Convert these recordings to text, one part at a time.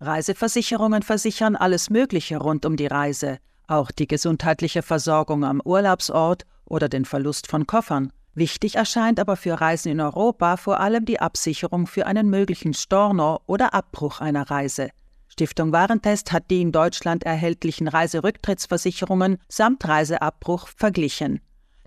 Reiseversicherungen versichern alles Mögliche rund um die Reise, auch die gesundheitliche Versorgung am Urlaubsort oder den Verlust von Koffern. Wichtig erscheint aber für Reisen in Europa vor allem die Absicherung für einen möglichen Storno oder Abbruch einer Reise. Stiftung Warentest hat die in Deutschland erhältlichen Reiserücktrittsversicherungen samt Reiseabbruch verglichen.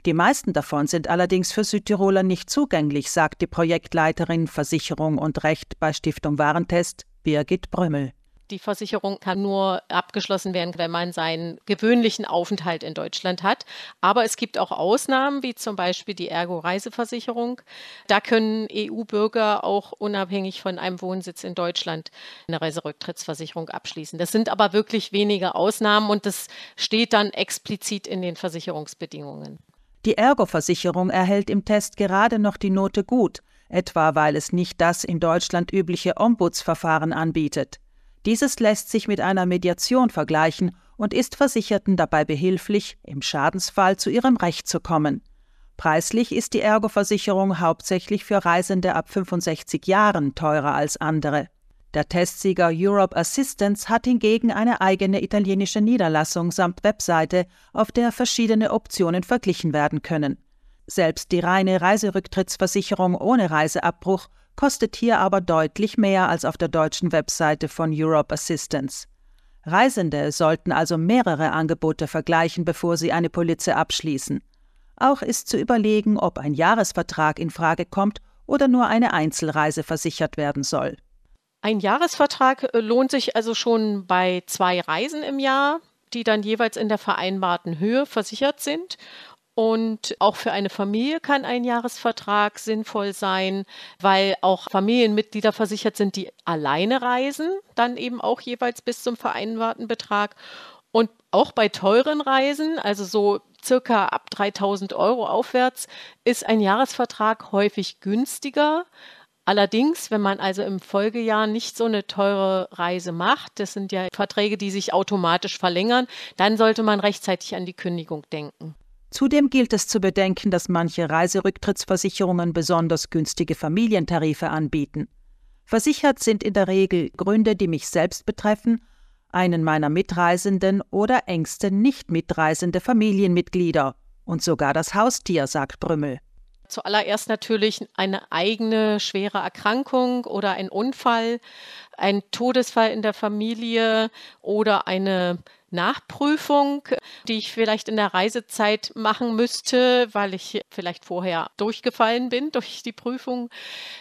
Die meisten davon sind allerdings für Südtiroler nicht zugänglich, sagt die Projektleiterin Versicherung und Recht bei Stiftung Warentest, Birgit Brömmel. Die Versicherung kann nur abgeschlossen werden, wenn man seinen gewöhnlichen Aufenthalt in Deutschland hat. Aber es gibt auch Ausnahmen, wie zum Beispiel die Ergo-Reiseversicherung. Da können EU-Bürger auch unabhängig von einem Wohnsitz in Deutschland eine Reiserücktrittsversicherung abschließen. Das sind aber wirklich wenige Ausnahmen und das steht dann explizit in den Versicherungsbedingungen. Die Ergo-Versicherung erhält im Test gerade noch die Note gut, etwa weil es nicht das in Deutschland übliche Ombudsverfahren anbietet. Dieses lässt sich mit einer Mediation vergleichen und ist Versicherten dabei behilflich, im Schadensfall zu ihrem Recht zu kommen. Preislich ist die Ergo-Versicherung hauptsächlich für Reisende ab 65 Jahren teurer als andere. Der Testsieger Europe Assistance hat hingegen eine eigene italienische Niederlassung samt Webseite, auf der verschiedene Optionen verglichen werden können. Selbst die reine Reiserücktrittsversicherung ohne Reiseabbruch kostet hier aber deutlich mehr als auf der deutschen Webseite von Europe Assistance. Reisende sollten also mehrere Angebote vergleichen, bevor sie eine Polize abschließen. Auch ist zu überlegen, ob ein Jahresvertrag in Frage kommt oder nur eine Einzelreise versichert werden soll. Ein Jahresvertrag äh, lohnt sich also schon bei zwei Reisen im Jahr, die dann jeweils in der vereinbarten Höhe versichert sind. Und auch für eine Familie kann ein Jahresvertrag sinnvoll sein, weil auch Familienmitglieder versichert sind, die alleine reisen, dann eben auch jeweils bis zum vereinbarten Betrag. Und auch bei teuren Reisen, also so circa ab 3000 Euro aufwärts, ist ein Jahresvertrag häufig günstiger. Allerdings, wenn man also im Folgejahr nicht so eine teure Reise macht, das sind ja Verträge, die sich automatisch verlängern, dann sollte man rechtzeitig an die Kündigung denken. Zudem gilt es zu bedenken, dass manche Reiserücktrittsversicherungen besonders günstige Familientarife anbieten. Versichert sind in der Regel Gründe, die mich selbst betreffen, einen meiner Mitreisenden oder engste nicht mitreisende Familienmitglieder und sogar das Haustier, sagt Brümmel. Zuallererst natürlich eine eigene schwere Erkrankung oder ein Unfall, ein Todesfall in der Familie oder eine Nachprüfung, die ich vielleicht in der Reisezeit machen müsste, weil ich vielleicht vorher durchgefallen bin durch die Prüfung.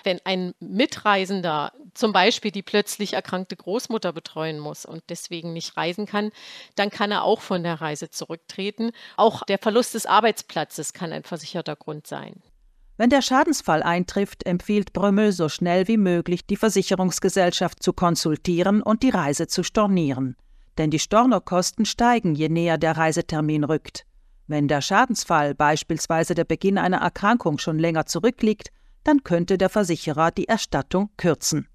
Wenn ein Mitreisender zum Beispiel die plötzlich erkrankte Großmutter betreuen muss und deswegen nicht reisen kann, dann kann er auch von der Reise zurücktreten. Auch der Verlust des Arbeitsplatzes kann ein versicherter Grund sein. Wenn der Schadensfall eintrifft, empfiehlt Brömmel so schnell wie möglich die Versicherungsgesellschaft zu konsultieren und die Reise zu stornieren denn die Stornokosten steigen, je näher der Reisetermin rückt. Wenn der Schadensfall, beispielsweise der Beginn einer Erkrankung, schon länger zurückliegt, dann könnte der Versicherer die Erstattung kürzen.